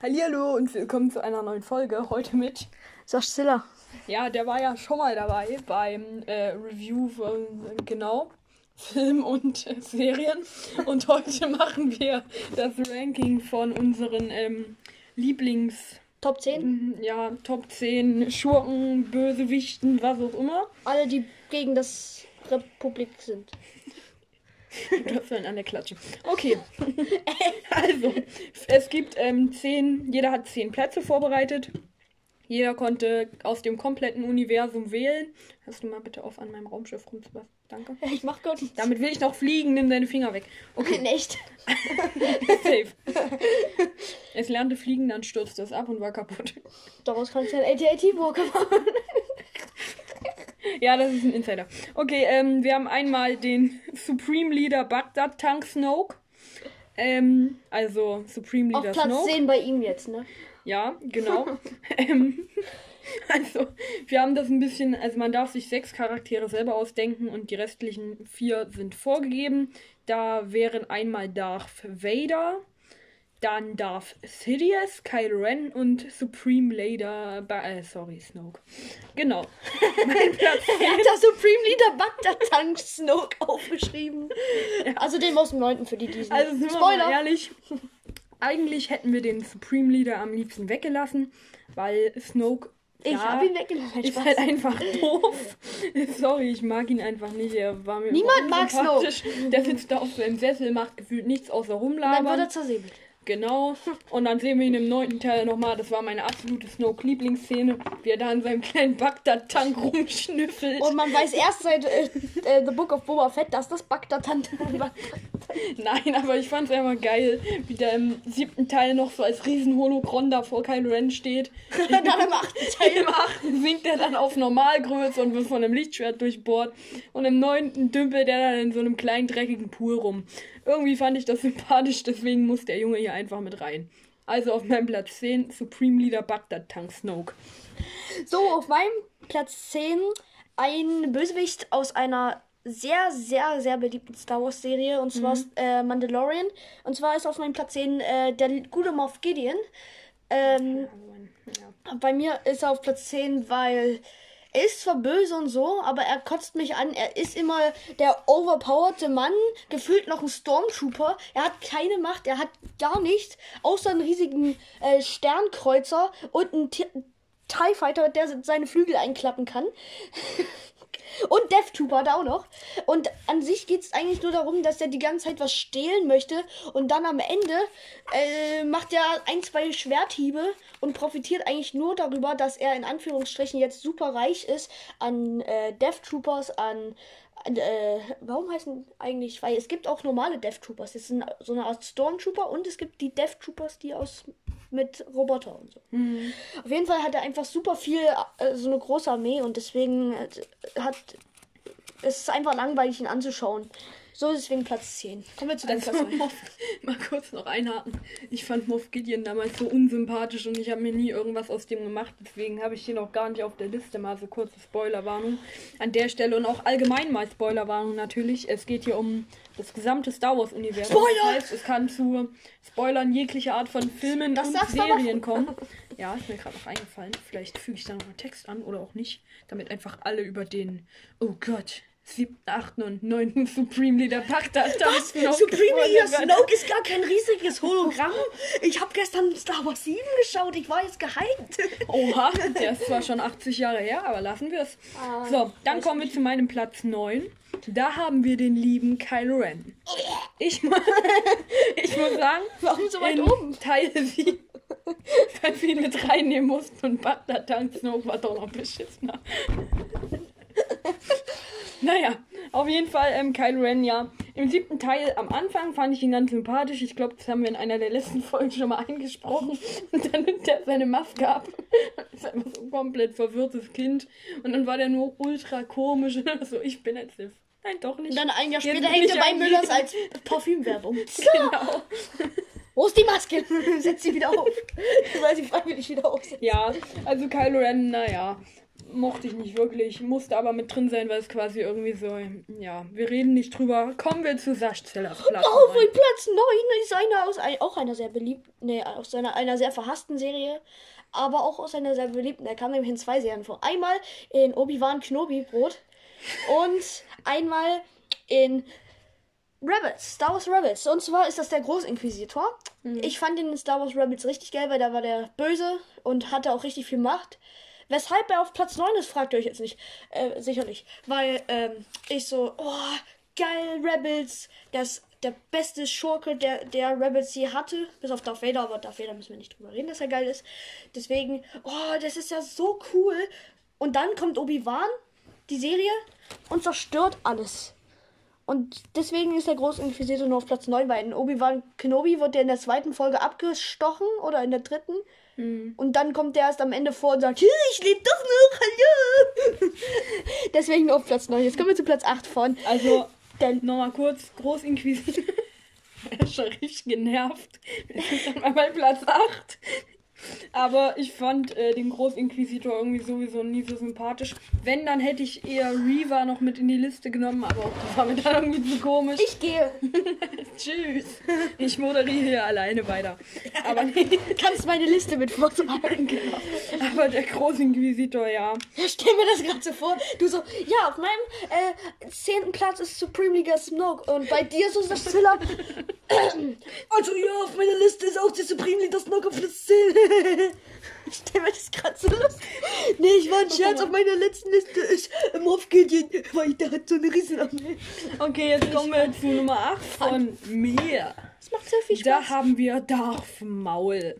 Hallihallo und willkommen zu einer neuen Folge. Heute mit. Zilla. Ja, der war ja schon mal dabei beim äh, Review von, genau, Film und äh, Serien. Und heute machen wir das Ranking von unseren ähm, Lieblings. Top 10? Mhm, Ja, Top 10 Schurken, Bösewichten, was auch immer. Alle, die gegen das Republik sind. Das an der Klatsche. Okay. also, es gibt ähm, zehn, jeder hat zehn Plätze vorbereitet. Jeder konnte aus dem kompletten Universum wählen. Hörst du mal bitte auf, an meinem Raumschiff rumzubassen? Danke. Ich mach Gott. Damit will ich noch fliegen, nimm deine Finger weg. Okay, Echt? safe. Es lernte fliegen, dann stürzte es ab und war kaputt. Daraus kannst du ein AT-AT-Walker machen. Ja, das ist ein Insider. Okay, ähm, wir haben einmal den Supreme Leader Baghdad Tank Snoke. Ähm, also Supreme Auf Leader Platz Snoke. 10 bei ihm jetzt, ne? Ja, genau. ähm, also, wir haben das ein bisschen, also man darf sich sechs Charaktere selber ausdenken und die restlichen vier sind vorgegeben. Da wären einmal Darth Vader, dann Darth Sidious, Kylo Ren und Supreme Leader, ba äh, sorry, Snoke. Genau. mein Platz Er hat da Supreme Leader Bagdad Tank Snoke aufgeschrieben. Also den aus dem 9. für die diesen. Also sind wir mal Spoiler. ehrlich, eigentlich hätten wir den Supreme Leader am liebsten weggelassen, weil Snoke Ich ja, hab ihn weggelassen. ist Spaß. halt einfach doof. Sorry, ich mag ihn einfach nicht. Er war mir Niemand mag sympathisch. Der sitzt da auf seinem Sessel, macht gefühlt nichts außer Dann wird rumlabern. er zersäbelt. Genau. Und dann sehen wir ihn im neunten Teil nochmal. Das war meine absolute Snoke-Lieblingsszene, wie er da in seinem kleinen Bagdad-Tank rumschnüffelt. Und man weiß erst seit äh, äh, The Book of Boba Fett, dass das Bagdad Tank Nein, aber ich fand's einfach geil, wie der im siebten Teil noch so als Riesen-Holocron da vor Kylo Ren steht. dann im 8. Teil. Im achten sinkt er dann auf Normalgröße und wird von einem Lichtschwert durchbohrt. Und im neunten dümpelt er dann in so einem kleinen dreckigen Pool rum. Irgendwie fand ich das sympathisch, deswegen muss der Junge hier einfach mit rein. Also auf meinem Platz 10 Supreme Leader Bagdad Tank Snoke. So, auf meinem Platz 10 ein Bösewicht aus einer sehr, sehr, sehr beliebten Star Wars Serie und zwar ist, äh, Mandalorian. Und zwar ist auf meinem Platz 10 äh, der gute Moff Gideon. Ähm, Ja. bei mir ist er auf Platz 10, weil er ist zwar böse und so, aber er kotzt mich an. Er ist immer der overpowerte Mann, gefühlt noch ein Stormtrooper. Er hat keine Macht, er hat gar nichts, außer einen riesigen äh, Sternkreuzer und einen T TIE Fighter, der seine Flügel einklappen kann. Und Trooper da auch noch. Und an sich geht es eigentlich nur darum, dass er die ganze Zeit was stehlen möchte. Und dann am Ende äh, macht er ein, zwei Schwerthiebe und profitiert eigentlich nur darüber, dass er in Anführungsstrichen jetzt super reich ist an äh, Death Troopers, an. Äh, warum heißen eigentlich? Weil es gibt auch normale Death Troopers. Das sind so eine Art Stormtrooper und es gibt die Death Troopers, die aus mit Roboter und so. Auf jeden Fall hat er einfach super viel, äh, so eine große Armee und deswegen äh, hat es ist einfach langweilig, ihn anzuschauen. So deswegen Platz 10. Kommen wir zu deinem Also, Platz 9. Moff, mal kurz noch einhaken. Ich fand Moff Gideon damals so unsympathisch und ich habe mir nie irgendwas aus dem gemacht. Deswegen habe ich den auch gar nicht auf der Liste. Mal so kurze Spoilerwarnung an der Stelle und auch allgemein mal Spoilerwarnung natürlich. Es geht hier um das gesamte Star Wars Universum. Spoiler! Das heißt, es kann zu Spoilern jeglicher Art von Filmen Das und. Serien kommen. Ja, ist mir gerade noch eingefallen. Vielleicht füge ich da noch einen Text an oder auch nicht, damit einfach alle über den, oh Gott, siebten, achten und neunten Supreme Leader Bagdad Was? Snoke Supreme Leader. Snoke ist gar kein riesiges Hologramm. Ich habe gestern Star Wars 7 geschaut. Ich war jetzt gehypt. Oha, der ist zwar schon 80 Jahre her, aber lassen wir es. Ah, So, dann kommen wir zu meinem Platz 9. Da haben wir den lieben Kylo Ren. Ich, mu- ich muss sagen, Warum so weit oben? Teil 7, weil wir ihn mit reinnehmen mussten und Bagdad Tank Snoke war doch noch beschissener. Naja, auf jeden Fall ähm, Kylo Ren, ja. Im siebten Teil am Anfang fand ich ihn ganz sympathisch. Ich glaube, das haben wir in einer der letzten Folgen schon mal eingesprochen. Und dann nimmt er seine Maske ab. ist einfach so ein komplett verwirrtes Kind. Und dann war der nur ultra komisch. Und so, ich bin jetzt Sith. Nein, doch nicht. Und dann ein Jahr später hängt er bei ein Müllers als Parfümwerbung. Genau. Wo ist die Maske? Setz sie wieder auf. Weil sie freiwillig wieder auf. Ja, also Kylo Ren, naja. Mochte ich nicht wirklich, musste aber mit drin sein, weil es quasi irgendwie so, ja, wir reden nicht drüber. Kommen wir zu Saschzellers Platz. Oh, mein Platz 9 ist einer aus ein, auch einer sehr beliebten, nee, aus einer, einer sehr verhassten Serie, aber auch aus einer sehr beliebten. Er kam nämlich in zwei Serien vor. Einmal in Obi-Wan Kenobi Brot und einmal in Rebels, Star Wars Rebels. Und zwar ist das der Großinquisitor. Ich fand den in Star Wars Rebels richtig geil, weil da war der böse und hatte auch richtig viel Macht. Weshalb er auf Platz 9 ist, fragt ihr euch jetzt nicht. Äh, sicher nicht. Weil ähm, ich so, oh, geil, Rebels. Das der beste Schurke, der, der Rebels je hatte. Bis auf Darth Vader, aber Darth Vader müssen wir nicht drüber reden, dass er geil ist. Deswegen, oh, das ist ja so cool. Und dann kommt Obi-Wan, die Serie, und zerstört alles. Und deswegen ist der Großinquisitor nur auf Platz 9, weil in Obi-Wan Kenobi wird der in der zweiten Folge abgestochen oder in der dritten. Und dann kommt der erst am Ende vor und sagt, "Hier, ich lebe doch noch, hallo. deswegen nur auf Platz 9. Jetzt kommen wir zu Platz 8 von. Also, Denn nochmal kurz, Großinquisitor. er ist schon richtig genervt. Wir sind dann mal bei Platz 8. Aber ich fand äh, den Großinquisitor irgendwie sowieso nie so sympathisch. Wenn, dann hätte ich eher Reaver noch mit in die Liste genommen, aber auch das war mir dann irgendwie zu komisch. ich gehe. Tschüss. Ich moderiere hier alleine weiter. Aber nee, Kannst meine Liste mit vortragen. genau. Aber der Großinquisitor, ja. Ja, stell mir das gerade so vor. Du so, ja, auf meinem äh, zehnten Platz ist Supreme League Smoke. Und bei dir so das Zilla. also ja, auf meiner Liste ist auch die Supreme League Smoke auf Platz 10. ich stell mir das gerade so lustig. Nee, ich war ein Scherz. Auf meiner letzten Liste ist Moff Gideon, weil der hat so eine Riesenarmee. Okay, jetzt kommen wir zu Nummer 8 von mir. Das macht sehr viel Da Spaß. haben wir Darth Maul.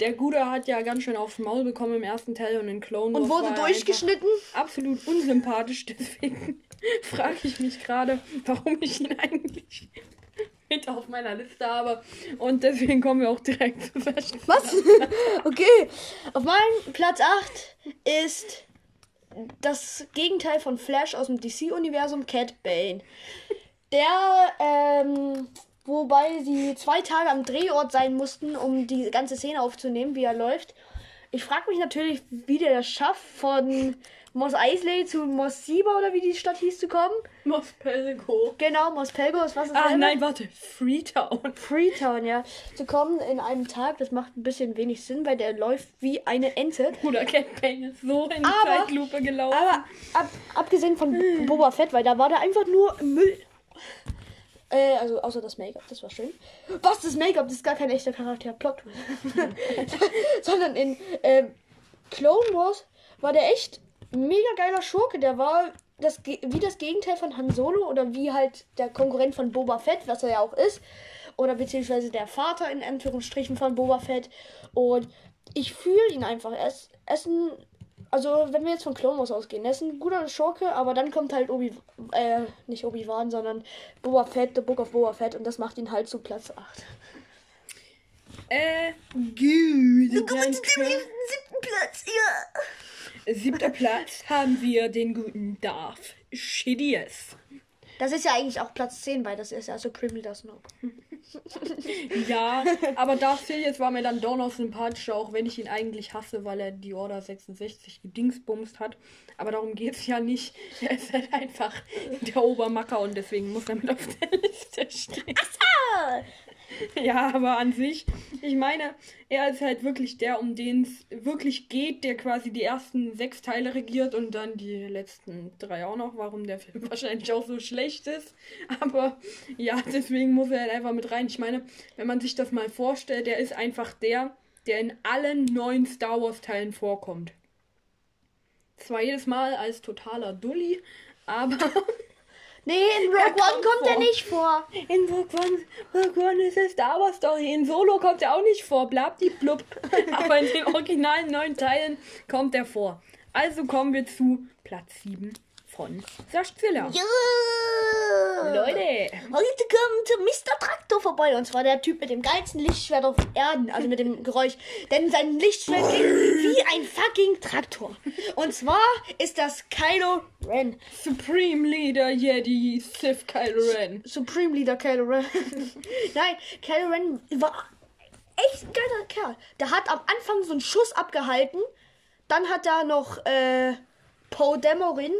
Der Gute hat ja ganz schön aufs Maul bekommen im ersten Teil und in Clone Wars Und wurde durchgeschnitten. Absolut unsympathisch, deswegen frage ich mich gerade, warum ich ihn eigentlich mit auf meiner Liste habe. Und deswegen kommen wir auch direkt zu Fashion. Was? okay. Auf meinem Platz 8 ist das Gegenteil von Flash aus dem DC-Universum, Cat Bane. Der, ähm, wobei sie zwei Tage am Drehort sein mussten, um die ganze Szene aufzunehmen, wie er läuft. Ich frage mich natürlich, wie der das schafft, von Mos Eisley zu Mos Siba oder wie die Stadt hieß zu kommen. Mos Pelgo. Genau, Mos Pelgo ist was ist Ah, nein, warte. Freetown. Freetown, ja. Zu kommen in einem Tag, das macht ein bisschen wenig Sinn, weil der läuft wie eine Ente. Bruder, Cat Bane ist so in die Aber- Zeitlupe gelaufen. Aber ab, abgesehen von Boba Fett, weil da war der einfach nur Müll. Äh, also außer das Make-up, das war schön. Was, das Make-up, das ist gar kein echter Charakter, Plot. Sondern in ähm, Clone Wars war der echt mega geiler Schurke. Der war das, wie das Gegenteil von Han Solo oder wie halt der Konkurrent von Boba Fett, was er ja auch ist. Oder beziehungsweise der Vater in Anführungsstrichen von Boba Fett. Und ich fühle ihn einfach. Er ist, er ist ein also, wenn wir jetzt von Clone Wars ausgehen, er ist ein guter Schurke, aber dann kommt halt Obi, äh, nicht Obi-Wan, sondern Boba Fett, The Book of Boba Fett und das macht ihn halt zu Platz 8. Äh, gut. Dann können- siebten Platz, ja. Siebter Platz haben wir den guten Darth Sidious. Das ist ja eigentlich auch Platz 10, weil das ist ja Supreme Leader Snoke. Ja, aber Darth Sidious war mir dann doch noch sympathischer, auch wenn ich ihn eigentlich hasse, weil er die Order 66 gedingsbumst hat. Aber darum geht's ja nicht. Er ist halt einfach der Obermacker und deswegen muss er mit auf der Liste stehen. Ah, Ja, aber an sich, ich meine, er ist halt wirklich der, um den es wirklich geht, der quasi die ersten sechs Teile regiert und dann die letzten drei auch noch, warum der Film wahrscheinlich auch so schlecht ist. Aber ja, deswegen muss er halt einfach mit rein. Ich meine, wenn man sich das mal vorstellt, der ist einfach der, der in allen neuen Star Wars Teilen vorkommt. Zwar jedes Mal als totaler Dulli, aber Nee, in Rogue One kommt kommt er vor. nicht vor. In Rogue One, Rogue One ist eine Star Wars Story. In Solo kommt er auch nicht vor. Blab die blub. Aber in den originalen neun Teilen kommt er vor. Also kommen wir zu Platz 7 von Saschzilla. Ja. Leute. Heute kommt Mr. Traktor vorbei. Und zwar der Typ mit dem geilsten Lichtschwert auf Erden. Also mit dem Geräusch. Denn sein Lichtschwert klingt wie ein fucking Traktor. Und zwar ist das Kylo Ren. Supreme Leader Jedi Sith Kylo Ren. Supreme Leader Kylo Ren. Nein, Kylo Ren war echt ein geiler Kerl. Der hat am Anfang so einen Schuss abgehalten. Dann hat er noch, äh, Poe Dameron,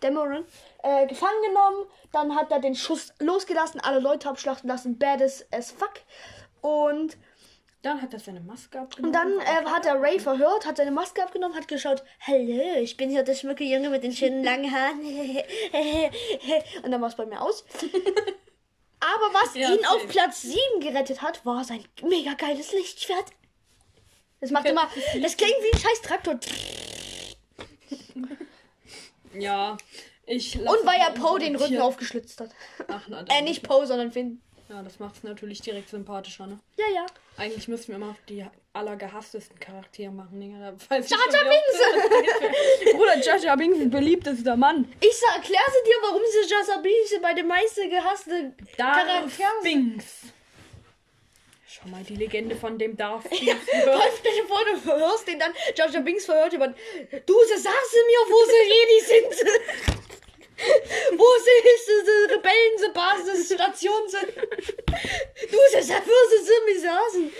Dameron äh, gefangen genommen. Dann hat er den Schuss losgelassen, alle Leute abschlachten lassen, badass as fuck. Und Dann hat er seine Maske abgenommen. und dann äh, hat er Ray verhört, hat seine Maske abgenommen, hat geschaut, hallo, ich bin hier der schmucke Junge mit den schönen langen Haaren. und dann war es bei mir aus. Aber was Ja, ihn auf. Platz 7 gerettet hat, war sein mega geiles Lichtschwert. Das macht immer, das klingt wie ein scheiß Traktor. Ja, ich Und weil er Poe den Rücken aufgeschlitzt hat. Ach, na, Äh, nicht Poe, sondern Finn. Ja, das macht es natürlich direkt sympathischer, ne? Ja, ja. Eigentlich müssten wir immer die allergehasstesten Charaktere machen, Digga. Jar Jar Bruder, Jar Jar Binks ist beliebtester Mann. Ich sag, erklär sie dir, warum sie Jasabise bei den meisten gehassten Charakteren. Binks. Schau mal, die Legende von dem Darth Binks. Stell dir vor, du hörst den dann, Jar Binks verhört jemand, du, sie sagst mir, wo sie Jedi sind. wo sie ist, diese Rebellen, sie Basis, Station sind. Du, sie sag, wo sie sind, mir saßen.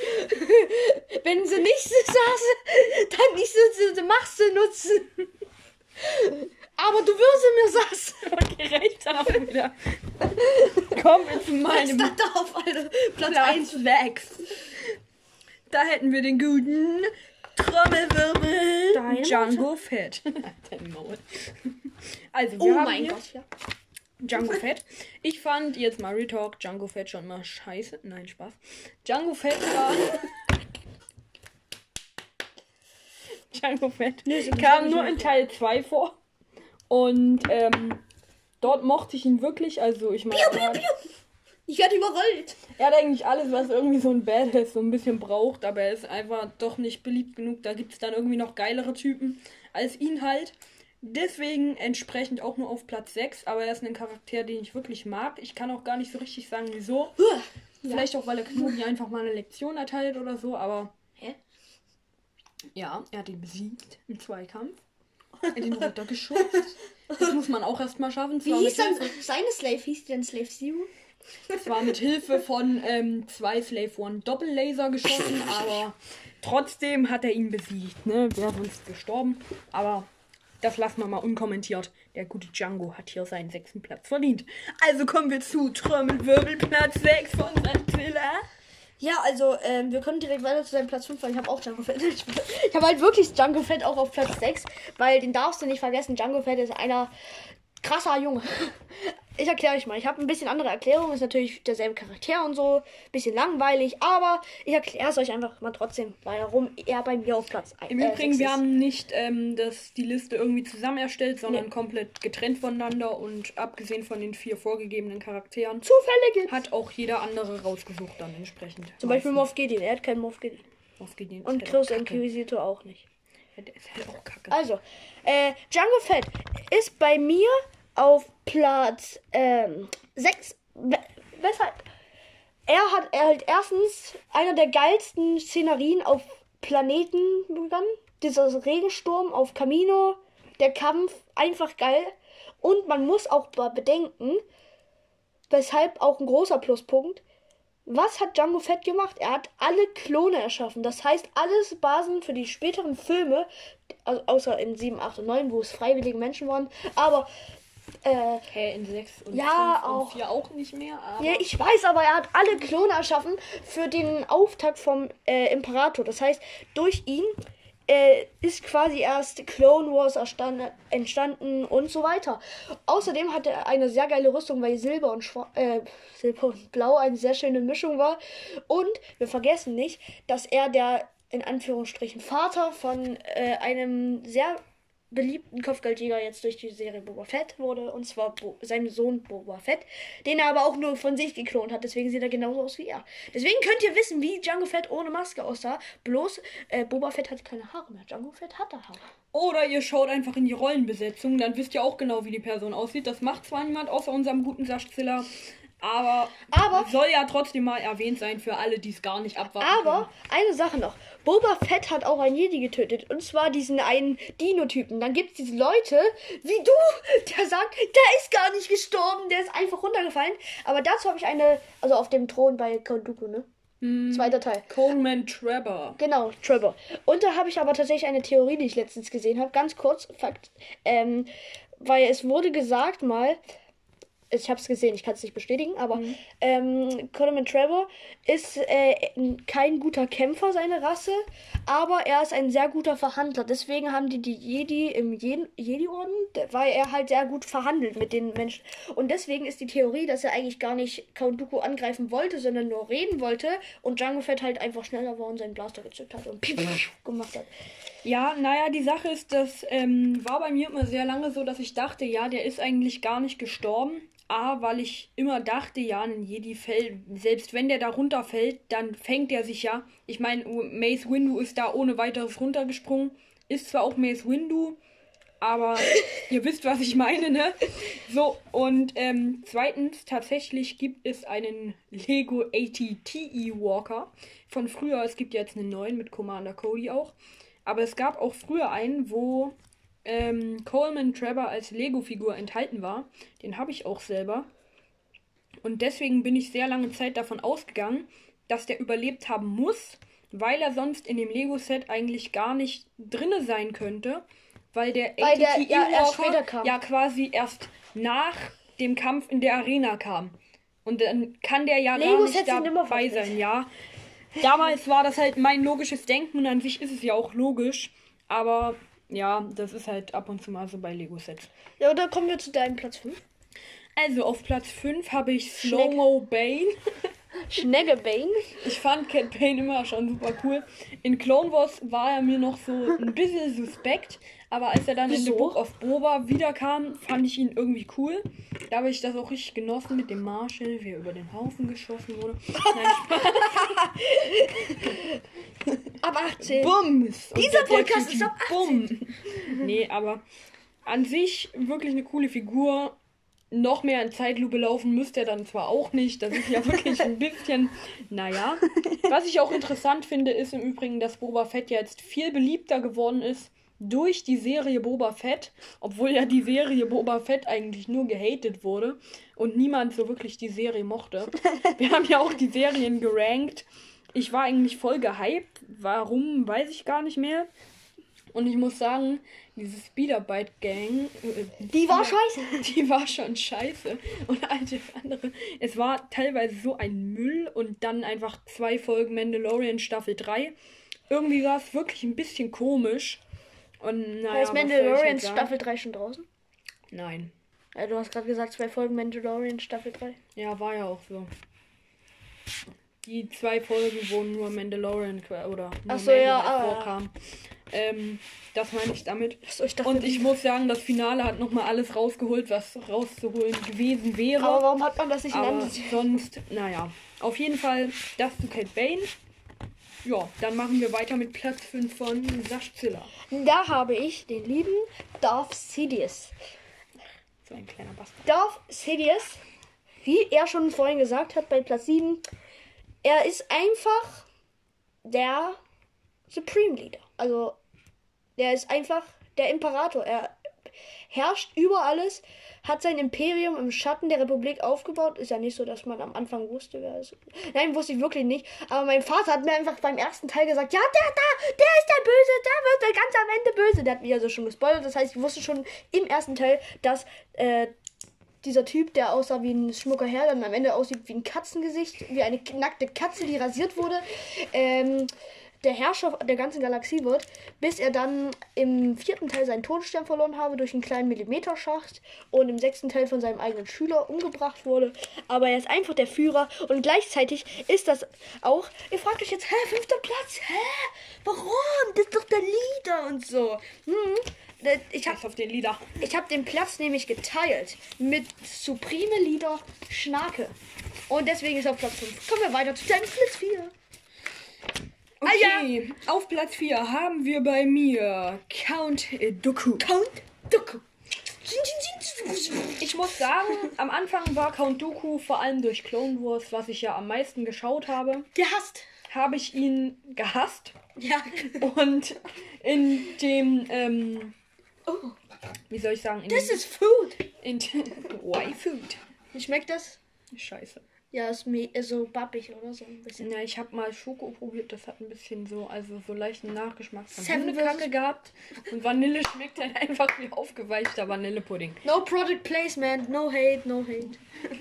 Wenn sie nicht sie saßen, dann nicht sie, sie machst sie nutzen. Aber du wirst sie mir saßen. Okay, recht auch wieder. Komm jetzt zu meinem Stand da auf, Alter. Platz Platz 1. 6. Da hätten wir den guten Trommelwirbel Deine Django Fett. Dein Maul. Also, wir Oh mein Gott, ja. Django Fett. Ich fand jetzt mal Retalk Django Fett schon mal scheiße. Nein, Spaß. Django Fett war. Django Fett kam nur in Teil 2 vor. Und ähm, dort mochte ich ihn wirklich. Also, ich meine, Ich werde überrollt. er hat eigentlich alles, was irgendwie so ein Badass so ein bisschen braucht, aber er ist einfach doch nicht beliebt genug. Da gibt es dann irgendwie noch geilere Typen als ihn halt. Deswegen entsprechend auch nur auf Platz 6, aber er ist ein Charakter, den ich wirklich mag. Ich kann auch gar nicht so richtig sagen, wieso. Vielleicht auch, weil er Knobi einfach mal eine Lektion erteilt oder so, aber Hä? ja, er hat ihn besiegt im Zweikampf. Er hat ihn runtergeschubst. Das muss man auch erstmal schaffen. Wie hieß dann seine Slave? Hieß die denn Slave Zero? zwar mit Hilfe von ähm, zwei Slave One Doppellaser geschossen, aber trotzdem hat er ihn besiegt. Ne? Wäre sonst gestorben. Aber das lassen wir mal unkommentiert. Der gute Django hat hier seinen sechsten Platz verdient. Also kommen wir zu Trommelwirbel Platz 6 von Santilla. Ja, also, ähm, wir können direkt weiter zu deinem Platz 5, weil ich habe auch Django Fett. Ich habe halt wirklich Django Fett auch auf Platz 6, weil den darfst du nicht vergessen. Django Fett ist einer krasser Junge. Ich erkläre euch mal. Ich habe ein bisschen andere Erklärung. Ist natürlich derselbe Charakter und so. Bisschen langweilig, aber ich erkläre es euch einfach mal trotzdem, warum er bei mir auf Platz 1 Im Übrigen, wir haben nicht ähm, das, die Liste irgendwie zusammen erstellt, sondern komplett getrennt voneinander und abgesehen von den vier vorgegebenen Charakteren Zufälle hat auch jeder andere rausgesucht dann entsprechend. Zum Beispiel Moff Gideon. Er hat keinen Moff Gideon. Moff Gideon ist Und halt Chris. Inquisitor auch nicht. Der ist halt auch kacke. Also, äh, Django Fett ist bei mir auf Platz ähm, 6. Weshalb? Er hat er halt erstens einer der geilsten Szenerien auf Planeten begangen. Dieser Regensturm auf Camino, der Kampf, einfach geil. Und man muss auch bedenken, weshalb auch ein großer Pluspunkt. Was hat Django Fett gemacht? Er hat alle Klone erschaffen. Das heißt, alles Basen für die späteren Filme, au- außer in 7, 8 und 9, wo es freiwillige Menschen waren. Aber, äh, Hä, in 6 und Ja, 5 auch. und 4 auch nicht mehr, ja, ich weiß, aber er hat alle Klone erschaffen für den Auftakt vom äh, Imperator. Das heißt, durch ihn äh, ist quasi erst Clone Wars entstanden und so weiter. Außerdem hatte er eine sehr geile Rüstung, weil Silber und, Schwa äh, Silber und Blau eine sehr schöne Mischung war. Und wir vergessen nicht, dass er der in Anführungsstrichen Vater von äh, einem sehr beliebten Kopfgeldjäger jetzt durch die Serie Boba Fett wurde. Und zwar Bo sein Sohn Boba Fett, den er aber auch nur von sich geklont hat. Deswegen sieht er genauso aus wie er. Deswegen könnt ihr wissen, wie Django Fett ohne Maske aussah. Bloß äh, Boba Fett hat keine Haare mehr. Django Fett hatte Haare. Oder ihr schaut einfach in die Rollenbesetzung, dann wisst ihr auch genau, wie die Person aussieht. Das macht zwar niemand außer unserem guten Saschziller, aber, Aber- soll ja trotzdem mal erwähnt sein für alle, die es gar nicht abwarten Aber eine Sache noch. Boba Fett hat auch einen Jedi getötet. Und zwar diesen einen Dino-Typen. Dann gibt es diese Leute, wie du, der sagt, der ist gar nicht gestorben, der ist einfach runtergefallen. Aber dazu habe ich eine, also auf dem Thron bei Count Dooku, ne? Zweiter Teil. Coleman Trevor. Genau, Trevor. Und da habe ich aber tatsächlich eine Theorie, die ich letztens gesehen habe. Ganz kurz, Fakt. Ähm, weil es wurde gesagt mal, ich habe es gesehen, ich kann es nicht bestätigen, aber Mhm. ähm, Coleman Trevor ist äh, kein guter Kämpfer, seine Rasse, aber er ist ein sehr guter Verhandler. Deswegen haben die die Jedi im Je- Jedi-Orden, weil er halt sehr gut verhandelt mit den Menschen. Und deswegen ist die Theorie, dass er eigentlich gar nicht Count Dooku angreifen wollte, sondern nur reden wollte und Jango Fett halt einfach schneller war und seinen Blaster gezückt hat und piep, gemacht hat. Ja, naja, die Sache ist, das ähm, war bei mir immer sehr lange so, dass ich dachte, ja, der ist eigentlich gar nicht gestorben. A, weil ich immer dachte, ja, ein Jedi fällt, selbst wenn der da runterfällt, dann fängt er sich ja. Ich meine, Mace Windu ist da ohne weiteres runtergesprungen. Ist zwar auch Mace Windu, aber ihr wisst, was ich meine, ne? So, und ähm, zweitens, tatsächlich gibt es einen Lego ATTE Walker von früher. Es gibt jetzt einen neuen mit Commander Cody auch. Aber es gab auch früher einen, wo ähm, Coleman Trevor als Lego-Figur enthalten war. Den habe ich auch selber. Und deswegen bin ich sehr lange Zeit davon ausgegangen, dass der überlebt haben muss, weil er sonst in dem Lego-Set eigentlich gar nicht drinne sein könnte, weil der Weil der, ja, erst Walker später kam. ja quasi erst nach dem Kampf in der Arena kam. Und dann kann der ja gar Lego-Sets nicht dabei sein, ja. Damals war das halt mein logisches Denken und an sich ist es ja auch logisch. Aber ja, das ist halt ab und zu mal so bei Lego-Sets. Ja, oder kommen wir zu deinem Platz 5? Also auf Platz 5 habe ich Slow-Mo Bane. Schneggebane. Ich fand Cat Bane immer schon super cool. In Clone Wars war er mir noch so ein bisschen suspekt, aber als er dann in The Wieso? Book of Boba wiederkam, fand ich ihn irgendwie cool. Da habe ich das auch richtig genossen mit dem Marshall, wie er über den Haufen geschossen wurde. Nein. Ab 18. Bums! Und Dieser Podcast ist ab Bumm! Nee, aber an sich wirklich eine coole Figur. Noch mehr in Zeitlupe laufen müsste er dann zwar auch nicht. Das ist ja wirklich ein bisschen, naja. Was ich auch interessant finde, ist im Übrigen, dass Boba Fett jetzt viel beliebter geworden ist durch die Serie Boba Fett, obwohl ja die Serie Boba Fett eigentlich nur gehatet wurde und niemand so wirklich die Serie mochte. Wir haben ja auch die Serien gerankt. Ich war eigentlich voll gehypt. Warum, weiß ich gar nicht mehr. Und ich muss sagen, diese Speederbite Gang, äh, Die war scheiße. die war schon scheiße. Und all das andere, es war teilweise so ein Müll und dann einfach zwei Folgen Mandalorian Staffel 3. Irgendwie war es wirklich ein bisschen komisch. Und naja, ist Mandalorian? Staffel 3 schon draußen? Nein. Ja, du hast gerade gesagt, zwei Folgen Mandalorian Staffel 3. Ja, war ja auch so. Die zwei Folgen, wo nur Mandalorian oder nur so, ja, Mandalorian ah, vorkam. Ähm, das meine ich damit. So, ich Und ich muss sagen, das Finale hat nochmal alles rausgeholt, was rauszuholen gewesen wäre. aber warum hat man das nicht Aber sonst, naja. Auf jeden Fall das zu Cat Bane. Ja, dann machen wir weiter mit Platz 5 von Saschzilla. Da habe ich den lieben Darth Sidious. So ein kleiner Bastard. Darth Sidious, wie er schon vorhin gesagt hat bei Platz 7, er ist einfach der Supreme Leader. Also, der ist einfach der Imperator. Er herrscht über alles, hat sein Imperium im Schatten der Republik aufgebaut. Ist ja nicht so, dass man am Anfang wusste, wer es ist. Nein, wusste ich wirklich nicht. Aber mein Vater hat mir einfach beim ersten Teil gesagt, ja, der da, der ist der Böse, der wird der ganz am Ende böse. Der hat mich also schon gespoilert. Das heißt, ich wusste schon im ersten Teil, dass äh, dieser Typ, der aussah wie ein schmucker Herr, dann am Ende aussieht wie ein Katzengesicht, wie eine nackte Katze, die rasiert wurde, ähm, der Herrscher der ganzen Galaxie wird, bis er dann im vierten Teil seinen Todesstern verloren habe durch einen kleinen Millimeterschacht und im sechsten Teil von seinem eigenen Schüler umgebracht wurde. Aber er ist einfach der Führer und gleichzeitig ist das auch. Ihr fragt euch jetzt, hä, fünfter Platz, hä? Warum? Das ist doch der Leader und so. Hm. Ich habe Scheiß auf den Lieder. ich habe den Platz nämlich geteilt mit Supreme Leader Schnake. Und deswegen ist er auf Platz 5. Kommen wir weiter zu deinem Platz 4. Ah, ja. Okay, auf Platz 4 haben wir bei mir Count Dooku. Count Dooku. Ich muss sagen, am Anfang war Count Dooku vor allem durch Clone Wars, was ich ja am meisten geschaut habe, Gehasst. habe ich ihn gehasst. Ja. Und in dem, ähm, Oh, wie soll ich sagen, in dem, ist Food. in Why Food? Wie schmeckt das? Scheiße. Ja, ist me so bappig oder so ein bisschen. Ja, ich habe mal Schoko probiert, das hat ein bisschen so, also so leichten Nachgeschmack von Hundekacke gehabt. Und Vanille schmeckt halt einfach wie aufgeweichter Vanillepudding. No product placement, no hate, no hate.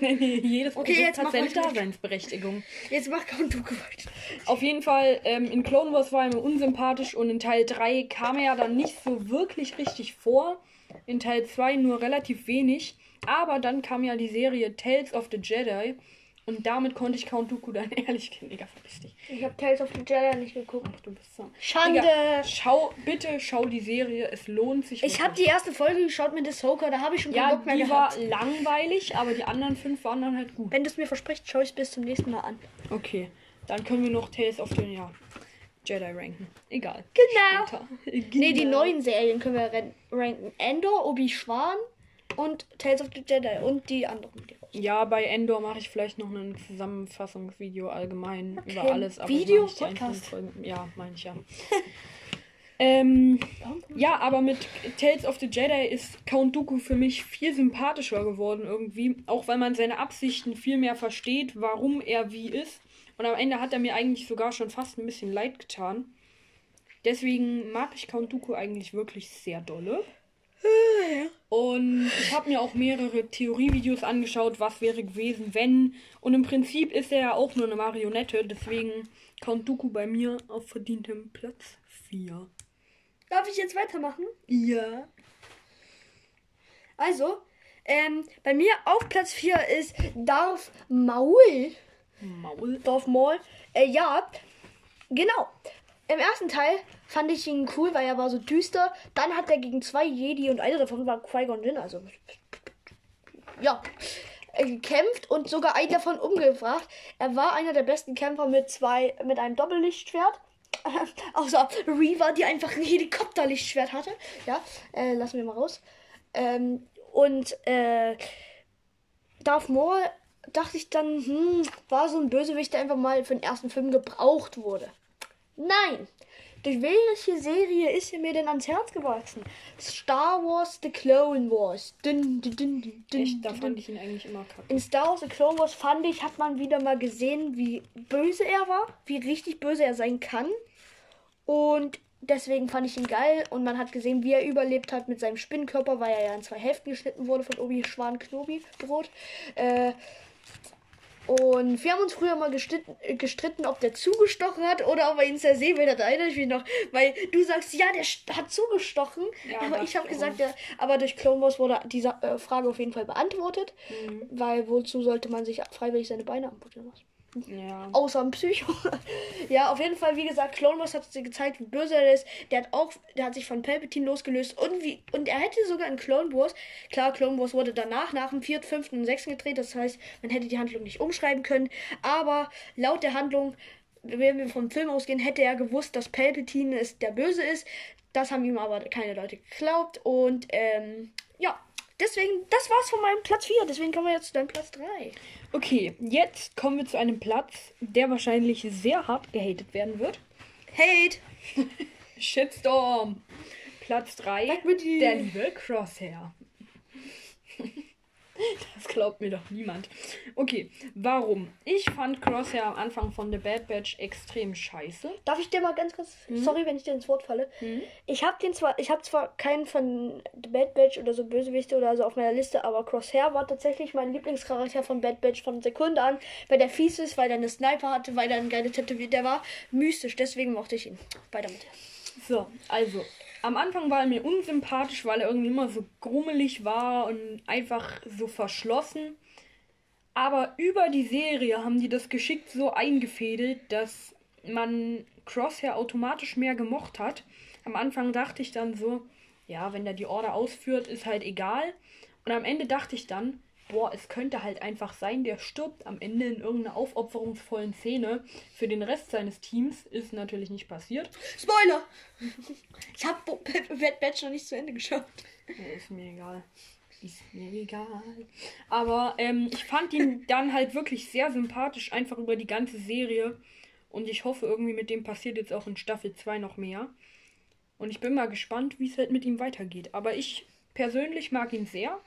Jedes Okay, Produkt jetzt hat seine. Daseinsberechtigung. Jetzt mach Count Dooku weiter. Auf jeden Fall, ähm, in Clone Wars war er mir unsympathisch und in Teil 3 kam er ja dann nicht so wirklich richtig vor. In Teil 2 nur relativ wenig. Aber dann kam ja die Serie Tales of the Jedi. Und damit konnte ich Count Dooku dann ehrlich kennen. Digga, verpiss dich. Ich habe Tales of the Jedi nicht geguckt. Du bist so. Schande. Digga, schau, bitte schau die Serie. Es lohnt sich. Ich habe die erste Folge geschaut mit Ahsoka, da habe ich schon keinen Ja, Bock mehr die war gehabt. langweilig, aber die anderen fünf waren dann halt gut. Wenn du es mir versprichst, schaue ich es bis zum nächsten Mal an. Okay, dann können wir noch Tales of the ja, Jedi ranken. Egal. Genau. Später. Nee, die Genau. neuen Serien können wir ran- ranken. Endor, Obi-Schwan und Tales of the Jedi und die anderen. raus- Ja, bei Endor mache ich vielleicht noch ein Zusammenfassungsvideo allgemein Okay, über alles. Aber Video, Podcast. Ja, meine ich ja. ähm, ja, aber mit Tales of the Jedi ist Count Dooku für mich viel sympathischer geworden irgendwie. Auch weil man seine Absichten viel mehr versteht, warum er wie ist. Und am Ende hat er mir eigentlich sogar schon fast ein bisschen leid getan. Deswegen mag ich Count Dooku eigentlich wirklich sehr dolle. Und ich habe mir auch mehrere Theorievideos angeschaut, was wäre gewesen, wenn. Und im Prinzip ist er ja auch nur eine Marionette, deswegen Count Dooku bei mir auf verdientem Platz 4. Darf ich jetzt weitermachen? Ja. Also, ähm, bei mir auf Platz 4 ist Darth Maul. Maul. Darth Maul. Äh, ja, genau. Im ersten Teil fand ich ihn cool, weil er war so düster. Dann hat er gegen zwei Jedi und einer davon war Qui-Gon Jinn, also ja, äh, gekämpft und sogar einen davon umgebracht. Er war einer der besten Kämpfer mit zwei, mit einem Doppellichtschwert. Außer Reaver, die einfach ein Helikopterlichtschwert hatte. Ja, äh, lassen wir mal raus. Ähm, und äh, Darth Maul dachte ich dann, hm, war so ein Bösewicht, der einfach mal für den ersten Film gebraucht wurde. Nein! Durch welche Serie ist er mir denn ans Herz gewachsen? Star Wars The Clone Wars. Dün, dün, dün, dün, Echt, da fand ich ihn eigentlich immer kacke. In Star Wars The Clone Wars fand ich, hat man wieder mal gesehen, wie böse er war, wie richtig böse er sein kann. Und deswegen fand ich ihn geil und man hat gesehen, wie er überlebt hat mit seinem Spinnenkörper, weil er ja in zwei Hälften geschnitten wurde von Obi-Schwan Knobi Brot. Äh, und wir haben uns früher mal gestritten, gestritten, ob der zugestochen hat oder ob er ihn zersäbelt hat. Da erinnere ich mich noch. Weil du sagst, ja, der hat zugestochen. Ja, aber ich habe gesagt, der, aber durch Clone Wars wurde diese äh, Frage auf jeden Fall beantwortet. Mhm. Weil wozu sollte man sich freiwillig seine Beine amputieren lassen? Ja. Außer ein Psycho. ja, auf jeden Fall, wie gesagt, Clone Wars hat sich gezeigt, wie böse er ist. Der hat auch, der hat sich von Palpatine losgelöst und wie, und er hätte sogar in Clone Wars, klar, Clone Wars wurde danach, nach dem vierten, fünften und sechsten gedreht, das heißt, man hätte die Handlung nicht umschreiben können, aber laut der Handlung, wenn wir vom Film ausgehen, hätte er gewusst, dass Palpatine ist, der Böse ist. Das haben ihm aber keine Leute geglaubt und, ähm, ja. Deswegen, das war's von meinem Platz 4. Deswegen kommen wir jetzt zu deinem Platz 3. Okay, jetzt kommen wir zu einem Platz, der wahrscheinlich sehr hart gehatet werden wird. Hate! Shitstorm. Platz 3. Weg mit dir. Der liebe Crosshair. Das glaubt mir doch niemand. Okay, warum? Ich fand Crosshair am Anfang von The Bad Batch extrem scheiße. Darf ich dir mal ganz kurz, sorry, wenn ich dir ins Wort falle. Ich habe den zwar, ich habe zwar keinen von The Bad Batch oder so Bösewichte oder so auf meiner Liste, aber Crosshair war tatsächlich mein Lieblingscharakter von Bad Batch von Sekunde an, weil der fies ist, weil er eine Sniper hatte, weil er ein geile Tätowier, der war mystisch, deswegen mochte ich ihn. Weiter mit. So, also, am Anfang war er mir unsympathisch, weil er irgendwie immer so grummelig war und einfach so verschlossen. Aber über die Serie haben die das geschickt so eingefädelt, dass man Crosshair automatisch mehr gemocht hat. Am Anfang dachte ich dann so, ja, wenn der die Order ausführt, ist halt egal. Und am Ende dachte ich dann, boah, es könnte halt einfach sein, der stirbt am Ende in irgendeiner aufopferungsvollen Szene. Für den Rest seines Teams ist natürlich nicht passiert. Spoiler! Ich habe Bad Batch noch nicht zu Ende geschaut. Ja, ist mir egal. Ist mir egal. Aber ähm, ich fand ihn dann halt wirklich sehr sympathisch, einfach über die ganze Serie. Und ich hoffe, irgendwie mit dem passiert jetzt auch in Staffel 2 noch mehr. Und ich bin mal gespannt, wie es halt mit ihm weitergeht. Aber ich persönlich mag ihn sehr.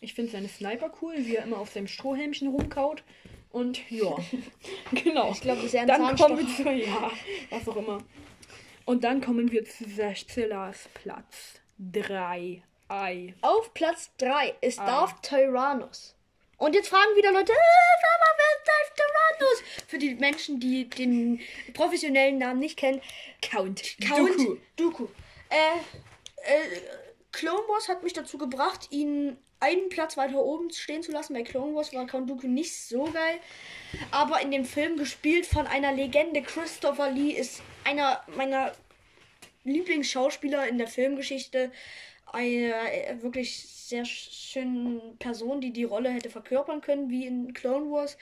Ich finde seine Sniper cool, wie er immer auf seinem Strohhelmchen rumkaut. Und ja, genau. Ich glaube, das ist ein Dann kommen wir zu, ja, was auch immer. Und dann kommen wir zu Zillas Platz 3. Ei. Auf Platz 3 ist Ah. Darth Tyrannus. Und jetzt fragen wieder Leute, äh, wer ist Darth Tyrannus? Für die Menschen, die den professionellen Namen nicht kennen, Count. Count Dooku. Dooku. Äh, äh, Clone Wars hat mich dazu gebracht, ihn einen Platz weiter oben stehen zu lassen. Bei Clone Wars war Count Dooku nicht so geil. Aber in dem Film gespielt von einer Legende, Christopher Lee, ist einer meiner Lieblingsschauspieler in der Filmgeschichte. Eine äh, wirklich sehr sch- schöne Person, die die Rolle hätte verkörpern können, wie in Clone Wars.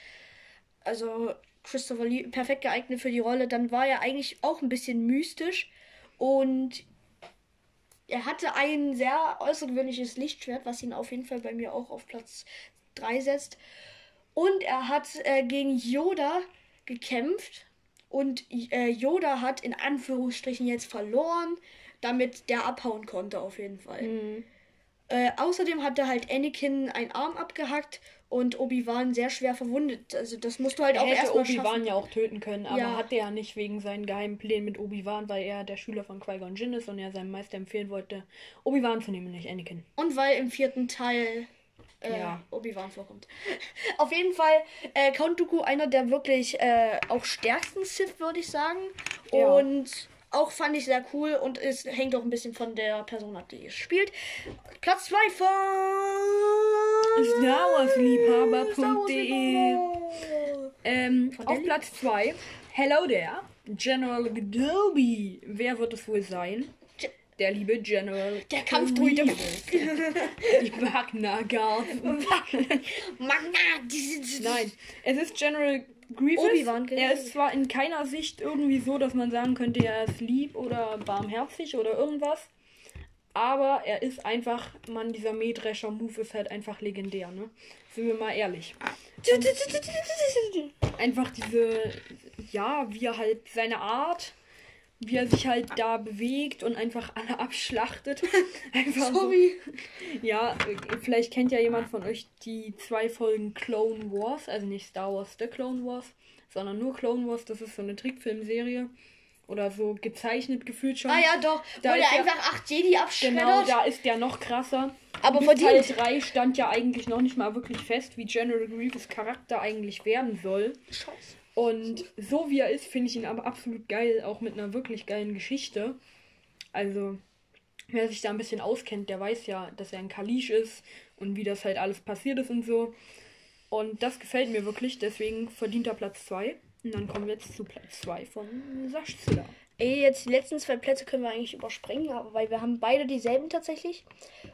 Also Christopher Lee perfekt geeignet für die Rolle. Dann war er eigentlich auch ein bisschen mystisch und er hatte ein sehr außergewöhnliches Lichtschwert, was ihn auf jeden Fall bei mir auch auf Platz 3 setzt. Und er hat äh, gegen Yoda gekämpft. Und äh, Yoda hat in Anführungsstrichen jetzt verloren, damit der abhauen konnte auf jeden Fall. Mhm. Äh, außerdem hat er halt Anakin einen Arm abgehackt und Obi-Wan sehr schwer verwundet. Also das musst du halt Er auch hätte erstmal Obi-Wan schaffen. ja auch töten können, aber Ja. hat er ja nicht wegen seinen geheimen Plänen mit Obi-Wan, weil er der Schüler von Qui-Gon Jinn ist und er seinem Meister empfehlen wollte, Obi-Wan zu nehmen, nicht Anakin. Und weil im vierten Teil äh, Ja. Obi-Wan vorkommt. Auf jeden Fall äh, Count Dooku einer der wirklich äh, auch stärksten Sith, würde ich sagen. Ja. Und auch fand ich sehr cool und es hängt auch ein bisschen von der Person ab, die es spielt. Platz 2 von Star Wars Liebhaber.de. Star Wars Liebhaber. Ähm, Von auf Platz 2, Hello there, General Gdoby. Wer wird es wohl sein? Der liebe General. Der Kampfdruide. Die Magna-Guard. Magna, diese- Nein, es ist General Grievous. Er ist zwar in keiner Sicht irgendwie so, dass man sagen könnte, er ist lieb oder barmherzig oder irgendwas. Aber er ist einfach, man, dieser Mähdrescher-Move ist halt einfach legendär, ne? Sind wir mal ehrlich. Einfach diese, ja, wie er halt seine Art, wie er sich halt da bewegt und einfach alle abschlachtet. Einfach so. Sorry. Ja, äh, vielleicht kennt ja jemand von euch die zwei Folgen Clone Wars, also nicht Star Wars The Clone Wars, sondern nur Clone Wars. Das ist so eine Trickfilmserie oder so gezeichnet gefühlt schon. Ah ja, doch. Da wo der ja- einfach acht Jedi abschreddert. Genau, da ist der noch krasser. Aber Bis Teil verdient. 3 stand ja eigentlich noch nicht mal wirklich fest, wie General Grievous Charakter eigentlich werden soll. Scheiße. Und so wie er ist, finde ich ihn aber absolut geil, auch mit einer wirklich geilen Geschichte. Also, wer sich da ein bisschen auskennt, der weiß ja, dass er ein Kalisch ist und wie das halt alles passiert ist und so. Und das gefällt mir wirklich, deswegen verdient er Platz 2. Und dann kommen wir jetzt zu Platz 2 von Saschzilla. Ey, jetzt die letzten zwei Plätze können wir eigentlich überspringen, aber weil wir haben beide dieselben tatsächlich.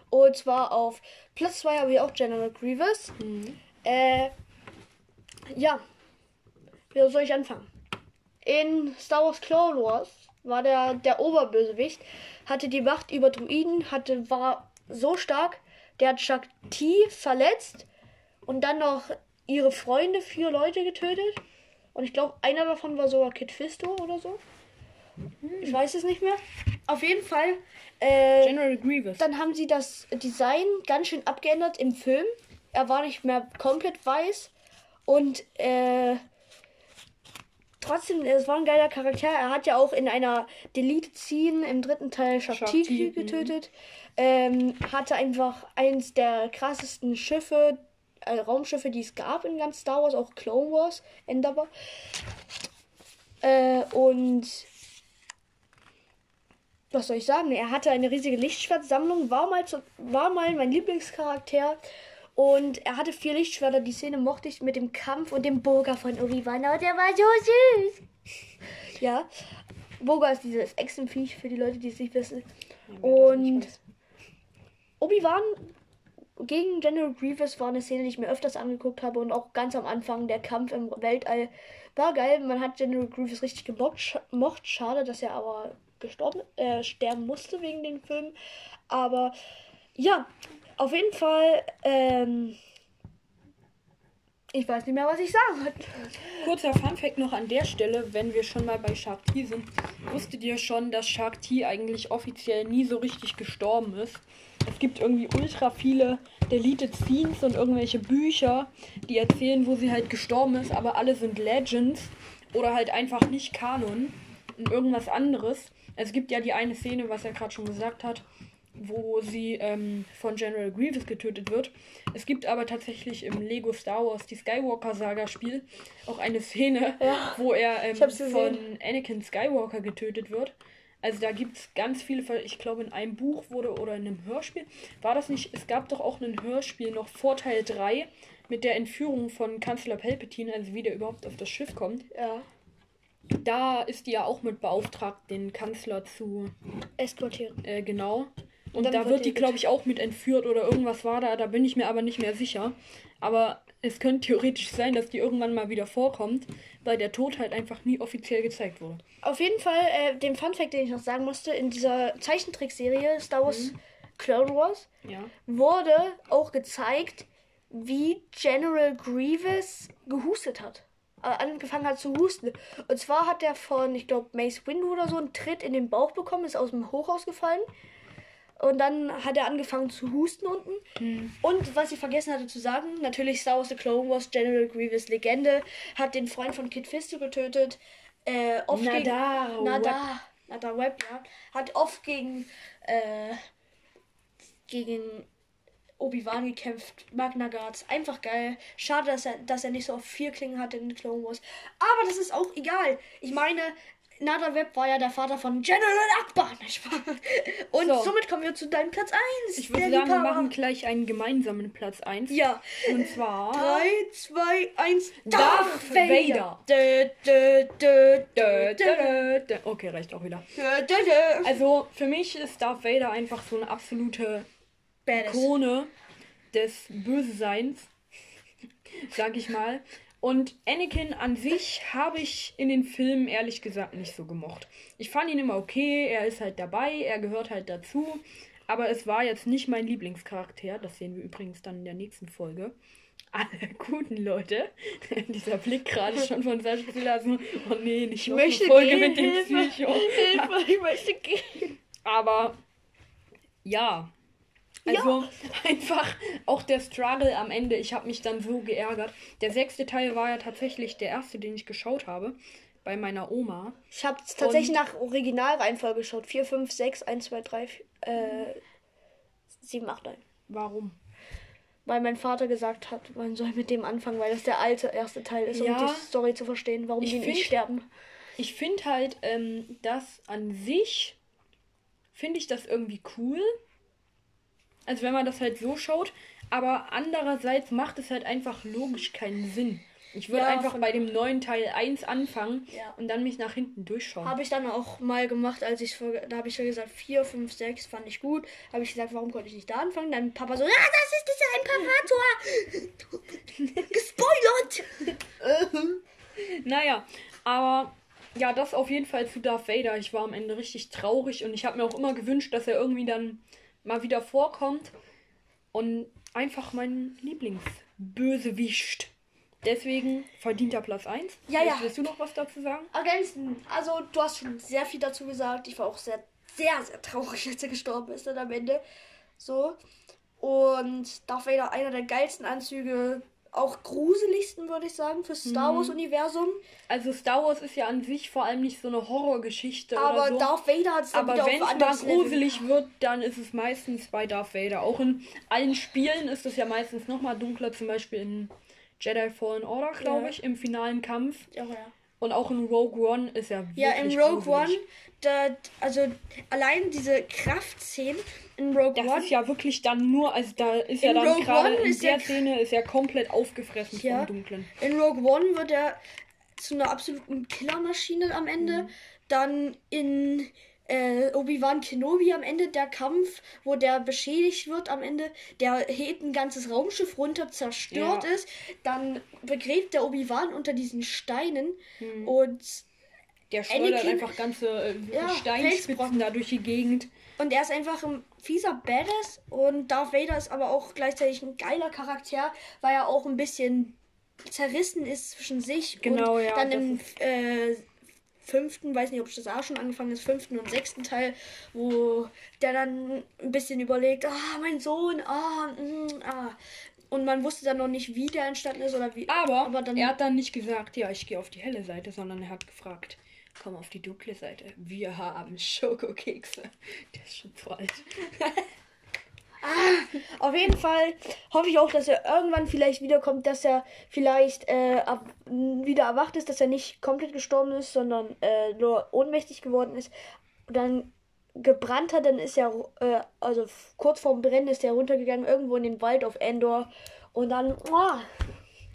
Und zwar auf Platz 2 habe ich auch General Grievous. Äh, ja. Wie soll ich anfangen? In Star Wars Clone Wars war der, der Oberbösewicht, hatte die Macht über Druiden, hatte, war so stark, der hat Shakti verletzt und dann noch ihre Freunde, vier Leute getötet. Und ich glaube, einer davon war sogar Kid Fisto oder so. Ich weiß es nicht mehr. Auf jeden Fall. Äh, General Grievous. dann haben sie das Design ganz schön abgeändert im Film. Er war nicht mehr komplett weiß. Und äh, trotzdem, es war ein geiler Charakter. Er hat ja auch in einer Delete-Scene im dritten Teil Shakti, Shakti, mhm. getötet. Ähm, hatte einfach eins der krassesten Schiffe, äh, Raumschiffe, die es gab in ganz Star Wars, auch Clone Wars, Endeavor. Äh, und was soll ich sagen? Er hatte eine riesige Lichtschwertsammlung, war mal, zu, war mal mein Lieblingscharakter. Und er hatte vier Lichtschwerter. Die Szene mochte ich mit dem Kampf und dem Burger von Obi-Wan. Oh, der war so süß. ja. Burger ist dieses Echsenviech für die Leute, die es nicht wissen. Und Obi-Wan gegen General Grievous war eine Szene, die ich mir öfters angeguckt habe und auch ganz am Anfang der Kampf im Weltall war geil. Man hat General Grievous richtig gemocht. Sch mocht. Schade, dass er aber gestorben, äh, sterben musste wegen dem Film. Aber ja, auf jeden Fall ähm, Ich weiß nicht mehr, was ich sagen wollte. Kurzer Funfact noch an der Stelle, wenn wir schon mal bei Shark T sind. Wusstet ihr schon, dass Shark T eigentlich offiziell nie so richtig gestorben ist? Es gibt irgendwie ultra viele Deleted Scenes und irgendwelche Bücher, die erzählen, wo sie halt gestorben ist, aber alle sind Legends oder halt einfach nicht Kanon und irgendwas anderes. Es gibt ja die eine Szene, was er gerade schon gesagt hat, wo sie ähm, von General Grievous getötet wird. Es gibt aber tatsächlich im Lego Star Wars, die Skywalker Saga Spiel, auch eine Szene, Ja. wo er ähm, von gesehen. Anakin Skywalker getötet wird. Also da gibt es ganz viele. Ich glaube, in einem Buch wurde oder in einem Hörspiel. War das nicht? Es gab doch auch ein Hörspiel noch vor Teil 3 mit der Entführung von Kanzler Palpatine, also wie der überhaupt auf das Schiff kommt. Ja. Da ist die ja auch mit beauftragt, den Kanzler zu Eskortieren. äh, genau. Und dann da wird die, glaube ich, auch mit entführt oder irgendwas war da. Da bin ich mir aber nicht mehr sicher. Aber es könnte theoretisch sein, dass die irgendwann mal wieder vorkommt, weil der Tod halt einfach nie offiziell gezeigt wurde. Auf jeden Fall, äh, den Funfact, den ich noch sagen musste, in dieser Zeichentrickserie Star Wars Clone Wars Ja. wurde auch gezeigt, wie General Grievous gehustet hat. Äh, angefangen hat zu husten. Und zwar hat er von, ich glaube, Mace Windu oder so einen Tritt in den Bauch bekommen, ist aus dem Hochhaus gefallen. Und dann hat er angefangen zu husten unten. Und was ich vergessen hatte zu sagen, natürlich Star Wars The Clone Wars, General Grievous Legende, hat den Freund von Kid Fisto getötet. Äh, oft gegen, Nadar Nadar, Nadar Web, ja. Hat oft gegen, äh, gegen Obi-Wan gekämpft. Magna Guards. Einfach geil. Schade, dass er, dass er nicht so auf vier Klingen hatte in Clone Wars. Aber das ist auch egal. Ich meine, Nada Web war ja der Vater von General Akbar. Und So. somit kommen wir zu deinem Platz 1. Ich würde sagen, wir machen gleich einen gemeinsamen Platz 1. Ja. Und zwar. 3, 2, 1. Darth Vader. Okay, reicht auch wieder. Also, für mich ist Darth Vader einfach so eine absolute Badass. Krone des Böseseins, sag ich mal. Und Anakin an sich habe ich in den Filmen ehrlich gesagt nicht so gemocht. Ich fand ihn immer okay, er ist halt dabei, er gehört halt dazu. Aber es war jetzt nicht mein Lieblingscharakter. Das sehen wir übrigens dann in der nächsten Folge. Alle guten Leute. Dieser Blick gerade schon von Sascha Silas. Oh nee, nicht eine möchte Folge gehen, mit dem Hilfe. Psycho. Hilfe, ich möchte gehen. Aber ja. Also einfach auch der Struggle am Ende. Ich habe mich dann so geärgert. Der sechste Teil war ja tatsächlich der erste, den ich geschaut habe. Bei meiner Oma. Ich habe tatsächlich nach Originalreihenfolge geschaut. 4, 5, 6, 1, 2, 3, äh, 7, 8, 9. Warum? Weil mein Vater gesagt hat, man soll mit dem anfangen, weil das der alte erste Teil ist, Ja. um die Story zu verstehen, warum die nicht sterben. Ich finde halt, ähm, das an sich finde ich das irgendwie cool. Also wenn man das halt so schaut. Aber andererseits macht es halt einfach logisch keinen Sinn. Ich würde Ja, einfach bei dem neuen Teil 1 anfangen Ja. und dann mich nach hinten durchschauen. Habe ich dann auch mal gemacht, als ich da habe ich ja gesagt, 4, 5, 6 fand ich gut. Habe ich gesagt, warum konnte ich nicht da anfangen? Dann Papa so, ja, das ist dieser Imperator. Gespoilert. Naja, aber ja, das auf jeden Fall zu Darth Vader. Ich war am Ende richtig traurig und ich habe mir auch immer gewünscht, dass er irgendwie dann mal wieder vorkommt und einfach mein Lieblingsbösewicht. Deswegen verdient er Platz 1. Ja, ja. Willst du noch was dazu sagen? Ergänzen. Also, du hast schon sehr viel dazu gesagt. Ich war auch sehr, sehr, sehr traurig, als er gestorben ist dann am Ende. So. Und Darth Vader, einer der geilsten Anzüge, auch gruseligsten, würde ich sagen, fürs Star Wars-Universum. Also Star Wars ist ja an sich vor allem nicht so eine Horrorgeschichte Aber so. Darth Vader hat es Aber wenn es mal anderes Level gruselig wird, dann ist es meistens bei Darth Vader. Auch in allen Spielen ist es ja meistens noch mal dunkler, zum Beispiel in Jedi Fallen Order, glaube Ja. ich, im finalen Kampf. Ja, ja. Und auch in Rogue One ist er Ja, in wirklich Rogue gruselig. One, da, also allein diese Kraftszenen in Rogue Das One. ist ja wirklich dann nur, also da ist ja dann Rogue gerade One in der ja- Szene ist er komplett aufgefressen Ja. vom Dunklen. In Rogue One wird er zu einer absoluten Killermaschine am Ende. Dann in äh, Obi-Wan Kenobi am Ende der Kampf, wo der beschädigt wird am Ende, der hebt ein ganzes Raumschiff runter, zerstört Ja. ist. Dann begräbt der Obi-Wan unter diesen Steinen Hm. und Der schleudert Anakin- einfach ganze äh, Ja, Steinspitzen da durch die Gegend. Und er ist einfach ein fieser Badass und Darth Vader ist aber auch gleichzeitig ein geiler Charakter, weil er auch ein bisschen zerrissen ist zwischen sich Genau, und ja, dann im äh, fünften, weiß nicht, ob das auch schon angefangen ist, fünften und sechsten Teil, wo der dann ein bisschen überlegt, ah, mein Sohn, ah, mm, ah. Und man wusste dann noch nicht, wie der entstanden ist oder wie. Aber, aber dann er hat dann nicht gesagt, ja, ich gehe auf die helle Seite, sondern er hat gefragt, komm auf die dunkle Seite. Wir haben Schokokekse. Der ist schon zu alt. Auf jeden Fall hoffe ich auch, dass er irgendwann vielleicht wiederkommt, dass er vielleicht äh, ab, wieder erwacht ist, dass er nicht komplett gestorben ist, sondern äh, nur ohnmächtig geworden ist. Und dann gebrannt hat, dann ist er, äh, also kurz vorm Brennen ist er runtergegangen, irgendwo in den Wald auf Endor. Und dann, oh,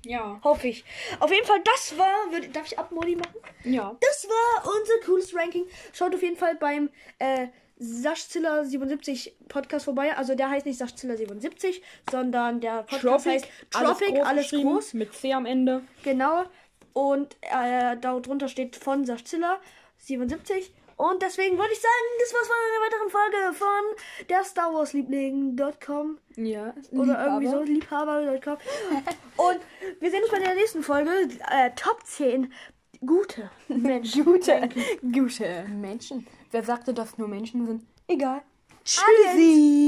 Ja. hoffe ich. Auf jeden Fall, das war, würd, darf ich Abmodi machen? Ja. Das war unser cooles Ranking. Schaut auf jeden Fall beim äh, Saschzilla 77 Podcast vorbei. Also der heißt nicht Saschzilla 77, sondern der Podcast heißt Tropic, alles, geschrieben, groß. Mit C am Ende. Genau. Und äh, darunter steht von Saschzilla 77. Und deswegen würde ich sagen, das war's von einer weiteren Folge von der Star Wars Liebling.com Ja. oder irgendwie so Liebhaber.com. Und wir sehen uns bei der nächsten Folge. Äh, Top 10 gute Menschen. Gute, gute Menschen. Wer sagte, dass nur Menschen sind? Egal. Tschüssi.